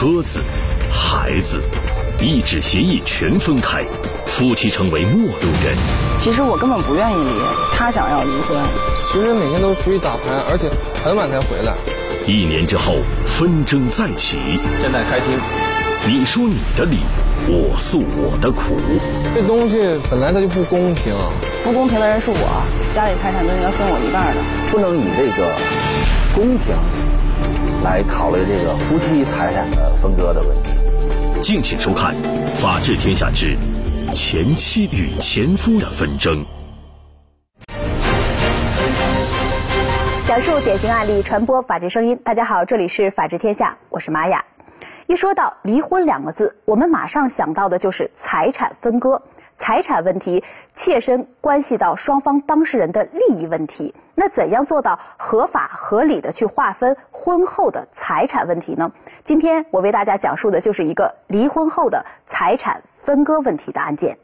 房子、车子、孩子，一纸协议全分开，夫妻成为陌路人。其实我根本不愿意离，他想要离婚。其实每天都出去打牌，而且很晚才回来。一年之后，纷争再起。现在开庭，你说你的理，我诉我的苦。这东西本来它就不公平，不公平的人是我，家里财产都应该分我一半的，不能以这个公平来考虑这个夫妻财产的分割的问题。敬请收看《法治天下之前妻与前夫的纷争》。讲述典型案例，传播法治声音。大家好，这里是法治天下，我是玛雅。一说到离婚两个字，我们马上想到的就是财产分割。财产问题切身关系到双方当事人的利益问题。那怎样做到合法合理的去划分婚后的财产问题呢？今天我为大家讲述的就是一个离婚后的财产分割问题的案件。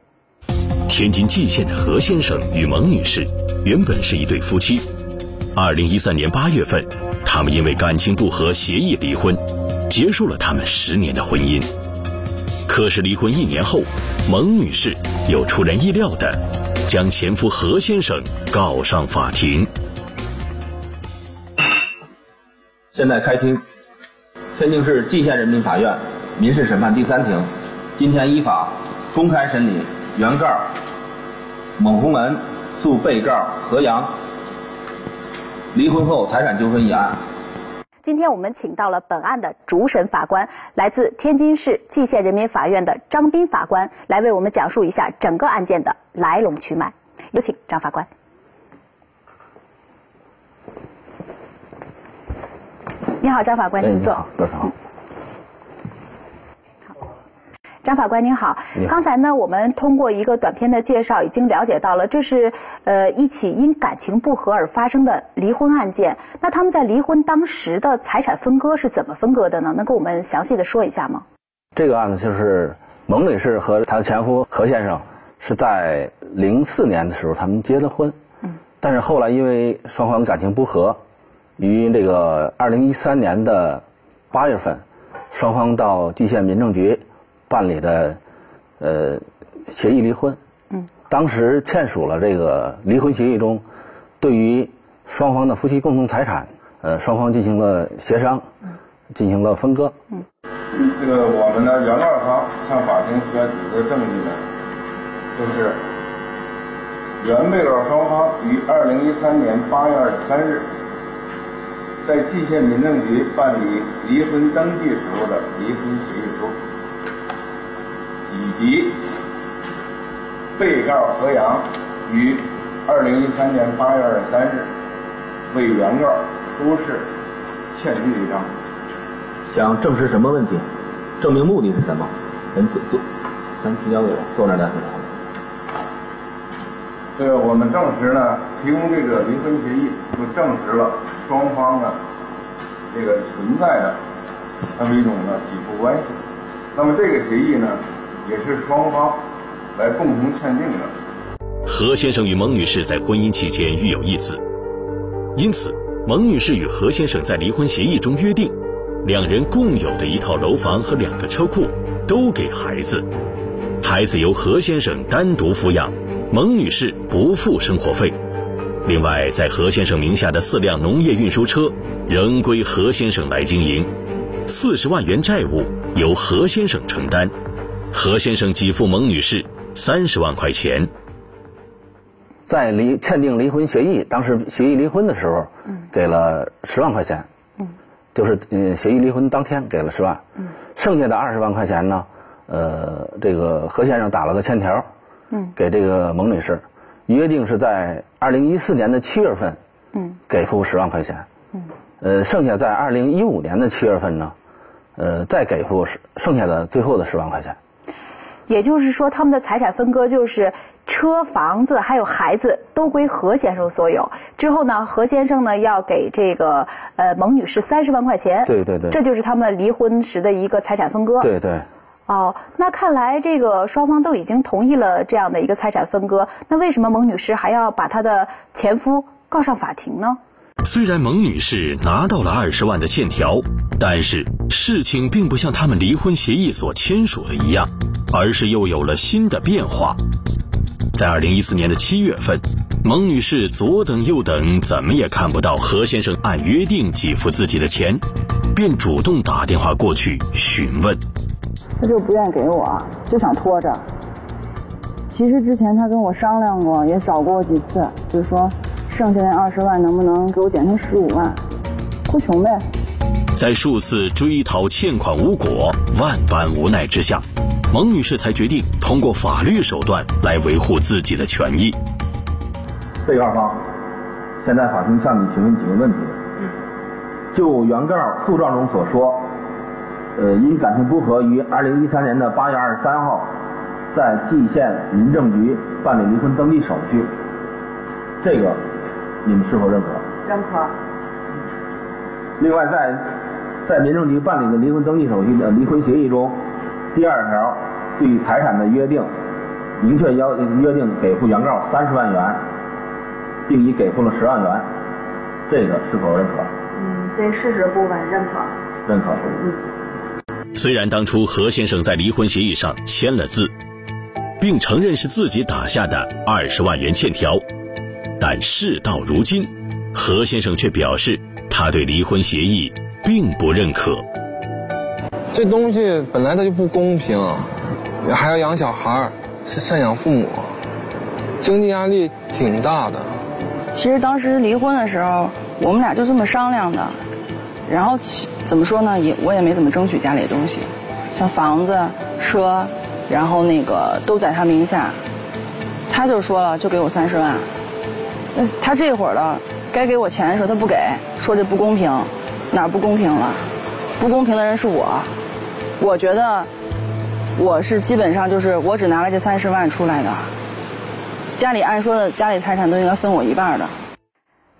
天津蓟县的何先生与蒙女士原本是一对夫妻。二零一三年八月份，他们因为感情不和协议离婚，结束了他们十年的婚姻。可是离婚一年后，蒙女士又出人意料的将前夫何先生告上法庭。现在开庭，天津市蓟县人民法院民事审判第三庭，今天依法公开审理原告蒙洪文诉被告何阳。离婚后财产纠纷一案，今天我们请到了本案的主审法官，来自天津市蓟县人民法院的张斌法官，来为我们讲述一下整个案件的来龙去脉。有请张法官。你好，张法官，请坐。好。张法官您好，刚才呢，我们通过一个短片的介绍，已经了解到了这是呃一起因感情不和而发生的离婚案件。那他们在离婚当时的财产分割是怎么分割的呢？能跟我们详细的说一下吗？这个案子就是蒙女士和她的前夫何先生是在零四年的时候他们结的婚，嗯，但是后来因为双方感情不和，于这个二零一三年的八月份，双方到蓟县民政局。办理的，呃，协议离婚。嗯。当时签署了这个离婚协议中，对于双方的夫妻共同财产，呃，双方进行了协商，进行了分割。嗯。这个我们的原告方向法庭提出的证据呢，就是原被告双方于二零一三年八月二十三日，在蓟县民政局办理离婚登记时候的离婚协议书。以及被告何阳于二零一三年八月二十三日为原告出示欠据一张，想证实什么问题？证明目的是什么？咱坐坐，咱提交给我，坐那再说。这个我们证实呢，提供这个离婚协议，就证实了双方呢这个存在的那么一种呢给付关系。那么这个协议呢？也是双方来共同签订的。何先生与蒙女士在婚姻期间育有一子，因此蒙女士与何先生在离婚协议中约定，两人共有的一套楼房和两个车库都给孩子，孩子由何先生单独抚养，蒙女士不付生活费。另外，在何先生名下的四辆农业运输车仍归何先生来经营，四十万元债务由何先生承担。何先生给付蒙女士三十万块钱，在离签订离婚协议，当时协议离婚的时候，给了十万块钱，就是嗯，协议离婚当天给了十万，剩下的二十万块钱呢，呃，这个何先生打了个欠条，给这个蒙女士，约定是在二零一四年的七月份，给付十万块钱，呃，剩下在二零一五年的七月份呢，呃，再给付剩下的最后的十万块钱。也就是说，他们的财产分割就是车、房子还有孩子都归何先生所有。之后呢，何先生呢要给这个呃蒙女士三十万块钱。对对对。这就是他们离婚时的一个财产分割。对对。哦，那看来这个双方都已经同意了这样的一个财产分割，那为什么蒙女士还要把她的前夫告上法庭呢？虽然蒙女士拿到了二十万的欠条，但是事情并不像他们离婚协议所签署的一样，而是又有了新的变化。在二零一四年的七月份，蒙女士左等右等，怎么也看不到何先生按约定给付自己的钱，便主动打电话过去询问。他就不愿意给我，就想拖着。其实之前他跟我商量过，也找过我几次，就是说剩下那二十万能不能给我减成十五万，哭穷呗。在数次追讨欠款无果、万般无奈之下，蒙女士才决定通过法律手段来维护自己的权益。被告方，现在法庭向你询问几个问题。就原告诉状中所说，呃，因感情不和，于二零一三年的八月二十三号，在蓟县民政局办理离婚登记手续，这个你们是否认可？认可。另外，在在民政局办理的离婚登记手续的离婚协议中，第二条对于财产的约定，明确要约定给付原告三十万元，并已给付了十万元，这个是否认可？嗯，对事实部分认可。认可。嗯。虽然当初何先生在离婚协议上签了字，并承认是自己打下的二十万元欠条，但事到如今，何先生却表示他对离婚协议并不认可。这东西本来它就不公平，还要养小孩，是赡养父母，经济压力挺大的。其实当时离婚的时候，我们俩就这么商量的，然后怎么说呢？也我也没怎么争取家里的东西，像房子、车，然后那个都在他名下。他就说了，就给我三十万。那他这会儿了，该给我钱的时候他不给，说这不公平，哪不公平了？不公平的人是我。我觉得我是基本上就是我只拿了这三十万出来的，家里按说的家里财产都应该分我一半的。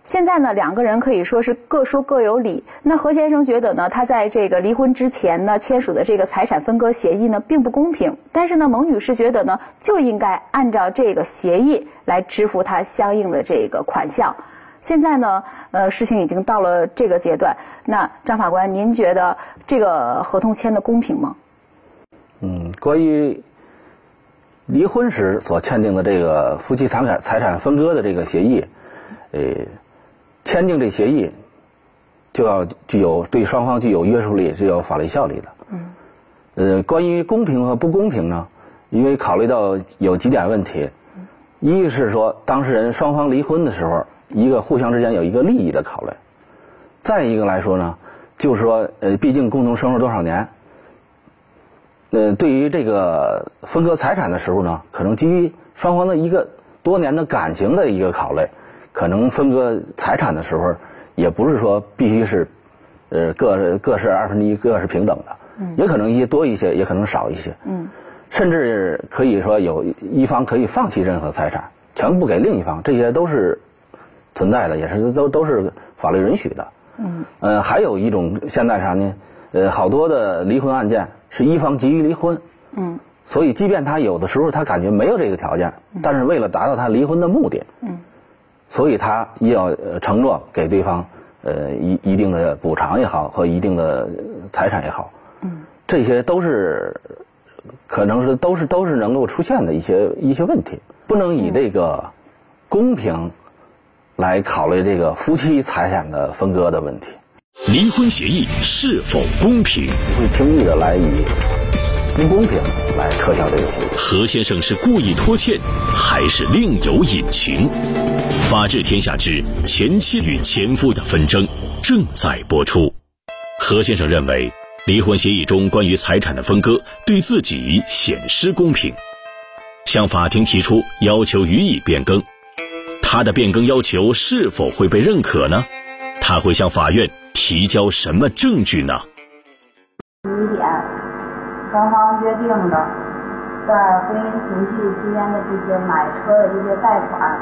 现在呢，两个人可以说是各说各有理。那何先生觉得呢，他在这个离婚之前呢签署的这个财产分割协议呢并不公平。但是呢，蒙女士觉得呢就应该按照这个协议来支付他相应的这个款项。现在呢，呃，事情已经到了这个阶段，那张法官，您觉得这个合同签的公平吗？嗯，关于离婚时所签订的这个夫妻财产财产分割的这个协议，呃。签订这协议，就要具有对双方具有约束力、具有法律效力的。嗯。呃，关于公平和不公平呢？因为考虑到有几点问题，一是说当事人双方离婚的时候，一个互相之间有一个利益的考虑；再一个来说呢，就是说，呃，毕竟共同生活多少年，呃，对于这个分割财产的时候呢，可能基于双方的一个多年的感情的一个考虑。可能分割财产的时候，也不是说必须是，呃，各各是二分之一，各是平等的，也可能一些多一些，也可能少一些，甚至可以说有一方可以放弃任何财产，全部给另一方，这些都是存在的，也是都都是法律允许的。嗯，呃，还有一种现在啥呢？呃，好多的离婚案件是一方急于离婚，嗯，所以即便他有的时候他感觉没有这个条件，但是为了达到他离婚的目的，嗯。所以他也要承诺给对方，呃一一定的补偿也好，和一定的财产也好，嗯，这些都是可能是都是都是能够出现的一些一些问题，不能以这个公平来考虑这个夫妻财产的分割的问题。离婚协议是否公平？不会轻易的来以不公平来撤销这个协议。何先生是故意拖欠，还是另有隐情？法治天下之前妻与前夫的纷争正在播出。何先生认为，离婚协议中关于财产的分割对自己显失公平，向法庭提出要求予以变更。他的变更要求是否会被认可呢？他会向法院提交什么证据呢？第一点，双方约定的在婚姻存续期间的这些买车的这些贷款。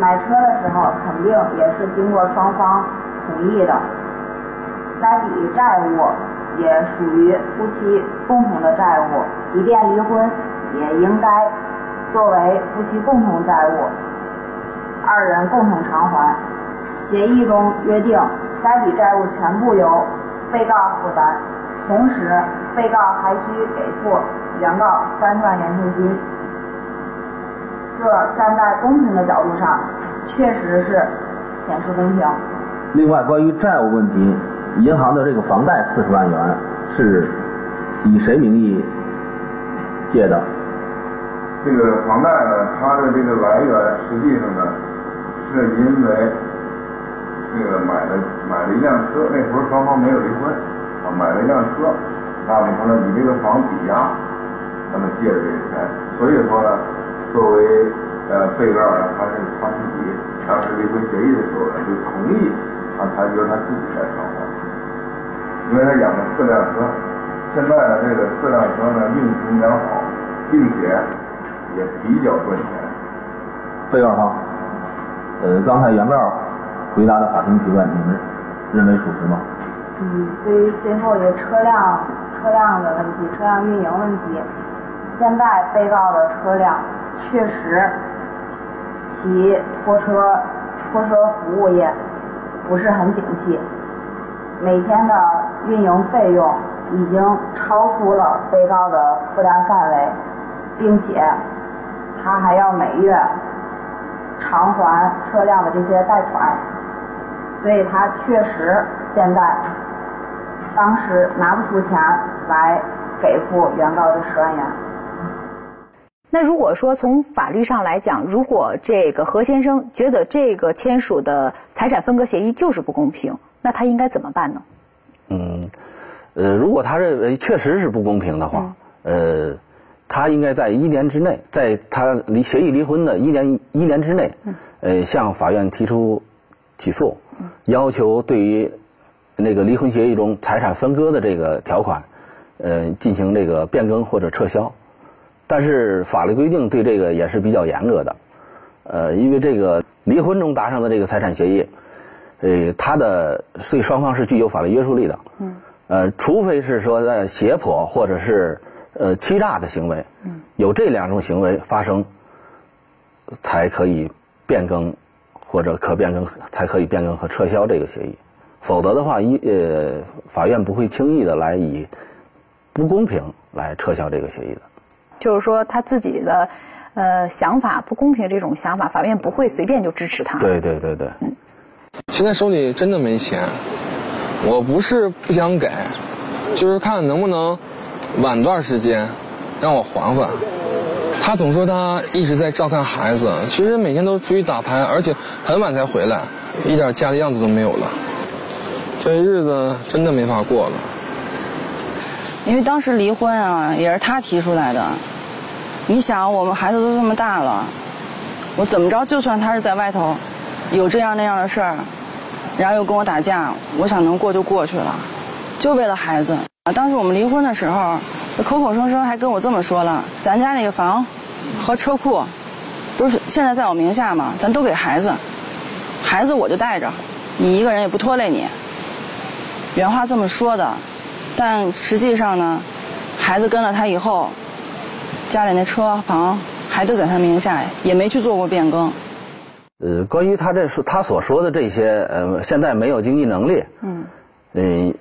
买车的时候肯定也是经过双方同意的，该笔债务也属于夫妻共同的债务，即便离婚也应该作为夫妻共同债务，二人共同偿还。协议中约定，该笔债务全部由被告负担，同时被告还需给付原告三十万元定金。这站在公平的角度上，确实是显示公平。另外，关于债务问题，银行的这个房贷四十万元是以谁名义借的？这个房贷呢，它的这个来源实际上呢，是因为这个买了买了一辆车，那时候双方没有离婚，啊，买了一辆车，那么他呢你这个房抵押，那么借的这个钱，所以说呢，作为呃被告呢，他是他自己当时离婚协议的时候呢，就同意啊，他由他自己来偿还，因为他养了四辆车，现在呢这个四辆车呢运行良好，并且。也比较赚钱。被告方，呃，刚才原告回答的法庭提问，你们认为属实吗？嗯，对于最后一个车辆车辆的问题，车辆运营问题，现在被告的车辆确实其拖车拖车服务业不是很景气，每天的运营费用已经超出了被告的负担范围，并且。他还要每月偿还车辆的这些贷款，所以他确实现在当时拿不出钱来给付原告的十万元。那如果说从法律上来讲，如果这个何先生觉得这个签署的财产分割协议就是不公平，那他应该怎么办呢？嗯，呃，如果他认为确实是不公平的话，呃。他应该在一年之内，在他离协议离婚的一年一年之内，呃，向法院提出起诉，要求对于那个离婚协议中财产分割的这个条款，呃，进行这个变更或者撤销。但是法律规定对这个也是比较严格的，呃，因为这个离婚中达成的这个财产协议，呃，它的对双方是具有法律约束力的，呃，除非是说在胁迫或者是。呃，欺诈的行为，有这两种行为发生，才可以变更或者可变更，才可以变更和撤销这个协议。否则的话，一呃，法院不会轻易的来以不公平来撤销这个协议的。就是说，他自己的呃想法不公平这种想法，法院不会随便就支持他。对对对对。现在手里真的没钱，我不是不想给，就是看能不能。晚段时间，让我缓缓。他总说他一直在照看孩子，其实每天都出去打牌，而且很晚才回来，一点家的样子都没有了。这日子真的没法过了。因为当时离婚啊，也是他提出来的。你想，我们孩子都这么大了，我怎么着？就算他是在外头有这样那样的事儿，然后又跟我打架，我想能过就过去了，就为了孩子。当时我们离婚的时候，口口声声还跟我这么说了：咱家那个房和车库，不是现在在我名下吗？咱都给孩子，孩子我就带着，你一个人也不拖累你。原话这么说的，但实际上呢，孩子跟了他以后，家里那车房还都在他名下，也没去做过变更。呃，关于他这说他所说的这些，呃，现在没有经济能力。嗯。嗯。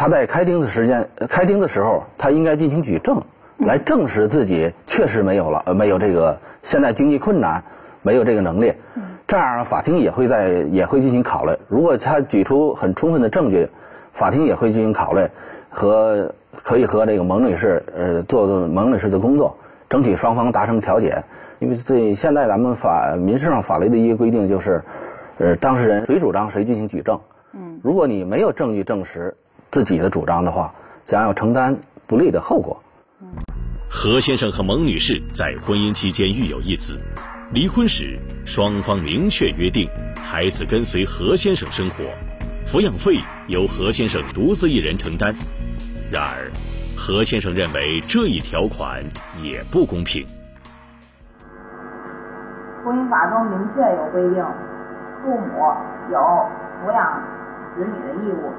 他在开庭的时间，开庭的时候，他应该进行举证，来证实自己确实没有了，呃，没有这个现在经济困难，没有这个能力。这样，法庭也会在也会进行考虑。如果他举出很充分的证据，法庭也会进行考虑，和可以和这个蒙女士呃做做蒙女士的工作，争取双方达成调解。因为这现在咱们法民事上法律的一个规定就是，呃，当事人谁主张谁进行举证。嗯，如果你没有证据证实。自己的主张的话，将要承担不利的后果。何先生和蒙女士在婚姻期间育有一子，离婚时双方明确约定，孩子跟随何先生生活，抚养费由何先生独自一人承担。然而，何先生认为这一条款也不公平。婚姻法中明确有规定，父母有抚养子女的义务。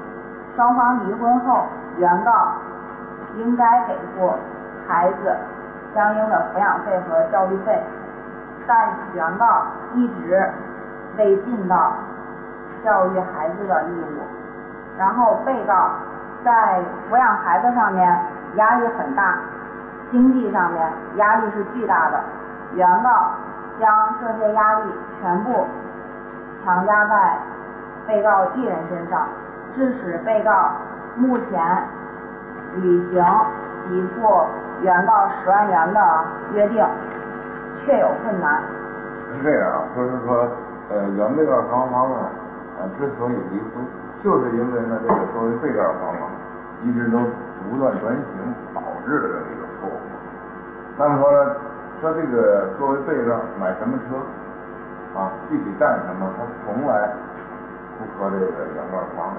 双方离婚后，原告应该给付孩子相应的抚养费和教育费，但原告一直未尽到教育孩子的义务。然后被告在抚养孩子上面压力很大，经济上面压力是巨大的，原告将这些压力全部强加在被告一人身上，致使被告目前履行给付原告十万元的约定确有困难。是这样，就是说，呃，原被告双方呢，呃，之所以离婚，就是因为呢，这个作为被告方啊，一直都独断专行导致的这么一个错误。那么说呢，说这个作为被告买什么车，啊，具体干什么，他从来不和这个原告商。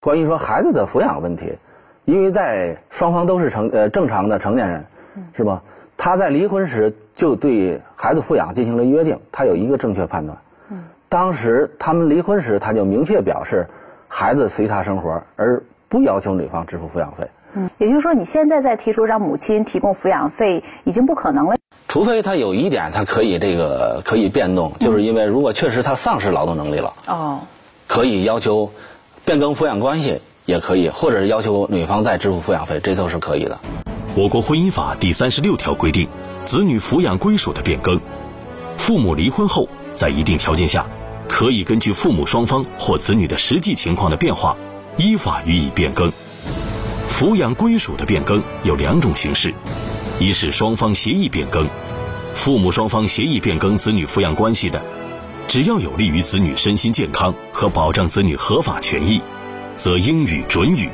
关于说孩子的抚养问题，因为在双方都是成呃正常的成年人，是吧？他在离婚时就对孩子抚养进行了约定，他有一个正确判断。当时他们离婚时，他就明确表示，孩子随他生活，而不要求女方支付抚养费。嗯，也就是说，你现在再提出让母亲提供抚养费，已经不可能了。除非他有一点，他可以这个可以变动，就是因为如果确实他丧失劳动能力了，哦，可以要求变更抚养关系，也可以，或者要求女方再支付抚养费，这都是可以的。我国婚姻法第三十六条规定，子女抚养归属的变更，父母离婚后，在一定条件下，可以根据父母双方或子女的实际情况的变化，依法予以变更。抚养归属的变更有两种形式，一是双方协议变更，父母双方协议变更子女抚养关系的，只要有利于子女身心健康和保障子女合法权益，则应予准予；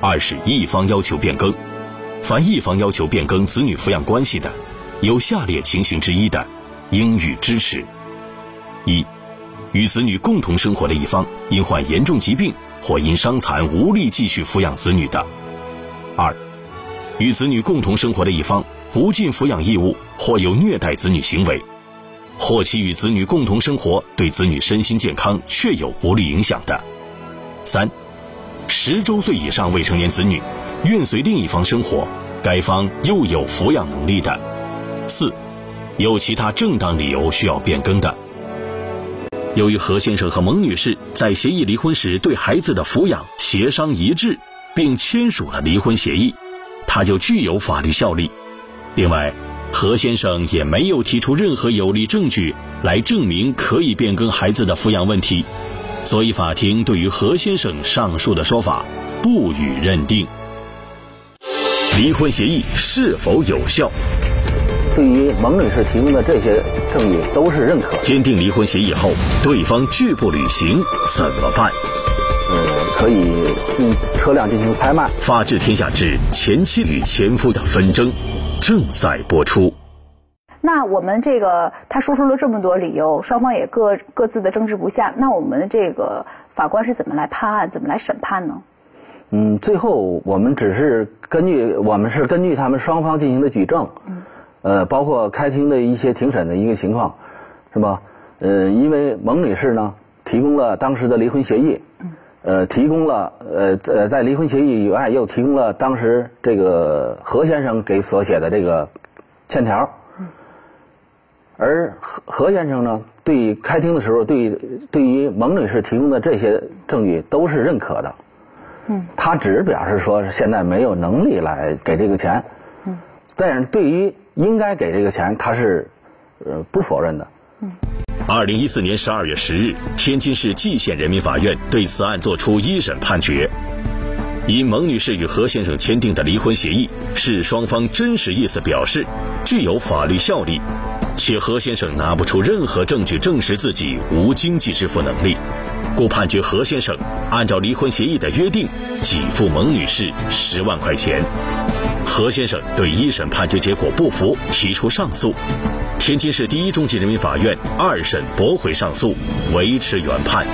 二是一方要求变更。凡一方要求变更子女抚养关系的，有下列情形之一的，应予支持：一、与子女共同生活的一方因患严重疾病或因伤残无力继续抚养子女的；二、与子女共同生活的一方不尽抚养义务或有虐待子女行为，或其与子女共同生活对子女身心健康确有不利影响的；三、十周岁以上未成年子女。愿随另一方生活，该方又有抚养能力的；四，有其他正当理由需要变更的。由于何先生和蒙女士在协议离婚时对孩子的抚养协商一致，并签署了离婚协议，它就具有法律效力。另外，何先生也没有提出任何有力证据来证明可以变更孩子的抚养问题，所以法庭对于何先生上述的说法不予认定。离婚协议是否有效？对于蒙女士提供的这些证据都是认可。签订离婚协议后，对方拒不履行怎么办？呃，可以进车辆进行拍卖。法治天下之前妻与前夫的纷争正在播出。那我们这个他说出了这么多理由，双方也各各自的争执不下。那我们这个法官是怎么来判案，怎么来审判呢？嗯，最后我们只是根据我们是根据他们双方进行的举证，呃，包括开庭的一些庭审的一个情况，是吧？呃，因为蒙女士呢提供了当时的离婚协议，呃，提供了呃呃在离婚协议以外又提供了当时这个何先生给所写的这个欠条，而何何先生呢对开庭的时候对对于蒙女士提供的这些证据都是认可的。嗯，他只表示说现在没有能力来给这个钱，嗯，但是对于应该给这个钱，他是呃不否认的。嗯，二零一四年十二月十日，天津市蓟县人民法院对此案作出一审判决，因蒙女士与何先生签订的离婚协议是双方真实意思表示，具有法律效力，且何先生拿不出任何证据证实自己无经济支付能力。故判决何先生按照离婚协议的约定给付蒙女士十万块钱。何先生对一审判决结果不服，提出上诉。天津市第一中级人民法院二审驳回上诉，维持原判。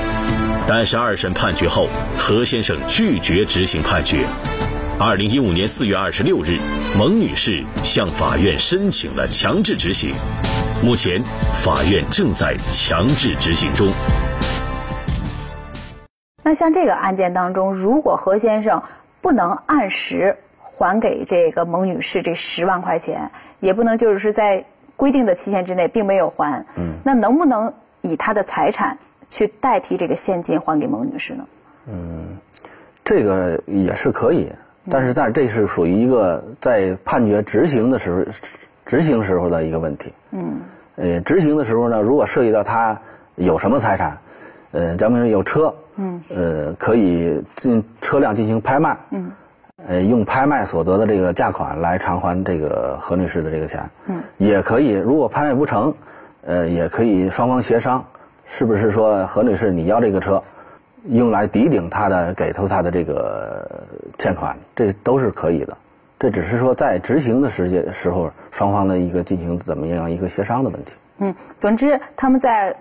但是二审判决后，何先生拒绝执行判决。二零一五年四月二十六日，蒙女士向法院申请了强制执行。目前，法院正在强制执行中。那像这个案件当中，如果何先生不能按时还给这个蒙女士这十万块钱，也不能就是在规定的期限之内并没有还，嗯，那能不能以他的财产去代替这个现金还给蒙女士呢？嗯这个也是可以，但是但这是属于一个在判决执行的时候，执行时候的一个问题。嗯。呃，执行的时候呢，如果涉及到他有什么财产，呃，咱们有车，嗯，呃，可以进车辆进行拍卖，嗯，呃，用拍卖所得的这个价款来偿还这个何女士的这个钱，嗯，也可以，如果拍卖不成，呃，也可以双方协商，是不是说何女士你要这个车？用来抵顶他的给出他的这个欠款，这都是可以的。这只是说在执行的时间时候，双方的一个进行怎么样一个协商的问题。嗯，总之他们在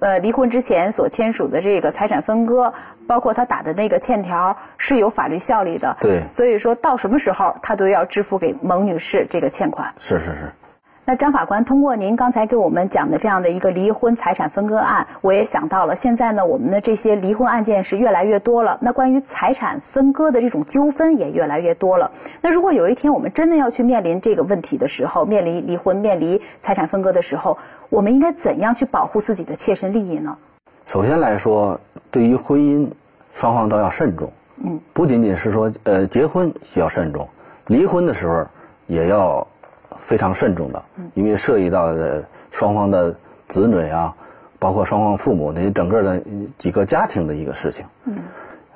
呃离婚之前所签署的这个财产分割，包括他打的那个欠条是有法律效力的。对。所以说到什么时候他都要支付给蒙女士这个欠款。是是是。那张法官，通过您刚才给我们讲的这样的一个离婚财产分割案，我也想到了，现在呢，我们的这些离婚案件是越来越多了。那关于财产分割的这种纠纷也越来越多了。那如果有一天我们真的要去面临这个问题的时候，面临离婚、面临财产分割的时候，我们应该怎样去保护自己的切身利益呢？首先来说，对于婚姻，双方都要慎重。嗯，不仅仅是说，呃，结婚需要慎重，离婚的时候也要。非常慎重的，因为涉及到的双方的子女啊，包括双方父母的整个的几个家庭的一个事情。嗯，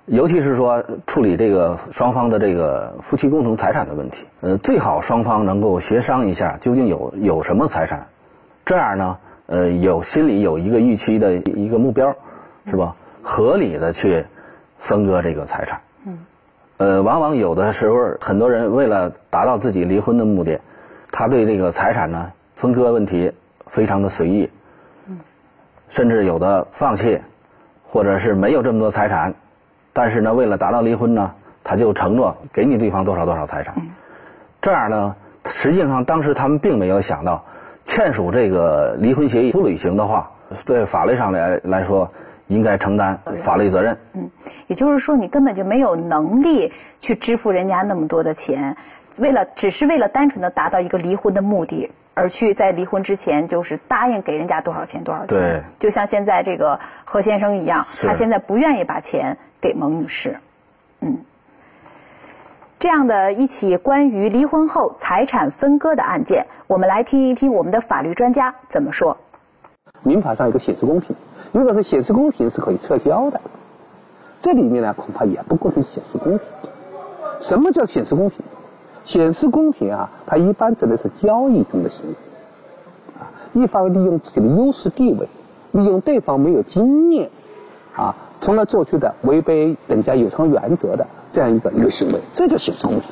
尤其是说处理这个双方的这个夫妻共同财产的问题，呃，最好双方能够协商一下究竟有有什么财产，这样呢，呃，有心里有一个预期的一个目标，是吧？合理的去分割这个财产。嗯，呃，往往有的时候很多人为了达到自己离婚的目的。他对这个财产呢分割问题非常的随意，甚至有的放弃，或者是没有这么多财产，但是呢，为了达到离婚呢，他就承诺给你对方多少多少财产，这样呢，实际上当时他们并没有想到，签署这个离婚协议不履行的话，对法律上来来说应该承担法律责任。嗯，也就是说，你根本就没有能力去支付人家那么多的钱。为了只是为了单纯的达到一个离婚的目的，而去在离婚之前就是答应给人家多少钱多少钱，对，就像现在这个何先生一样，他现在不愿意把钱给蒙女士，嗯，这样的一起关于离婚后财产分割的案件，我们来听一听我们的法律专家怎么说。民法上有个显示公平，如果是显示公平是可以撤销的，这里面呢恐怕也不构成显示公平。什么叫显示公平？显示公平啊，它一般指的是交易中的行为，啊，一方利用自己的优势地位，利用对方没有经验，啊，从而做出的违背人家有偿原则的这样一个一个行为，这叫显示公平。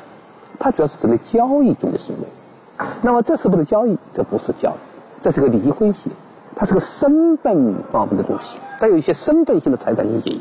它主要是指的交易中的行为。那么这是不是交易？这不是交易，这是个离婚协议，它是个身份方面的东西，带有一些身份性的财产性协议。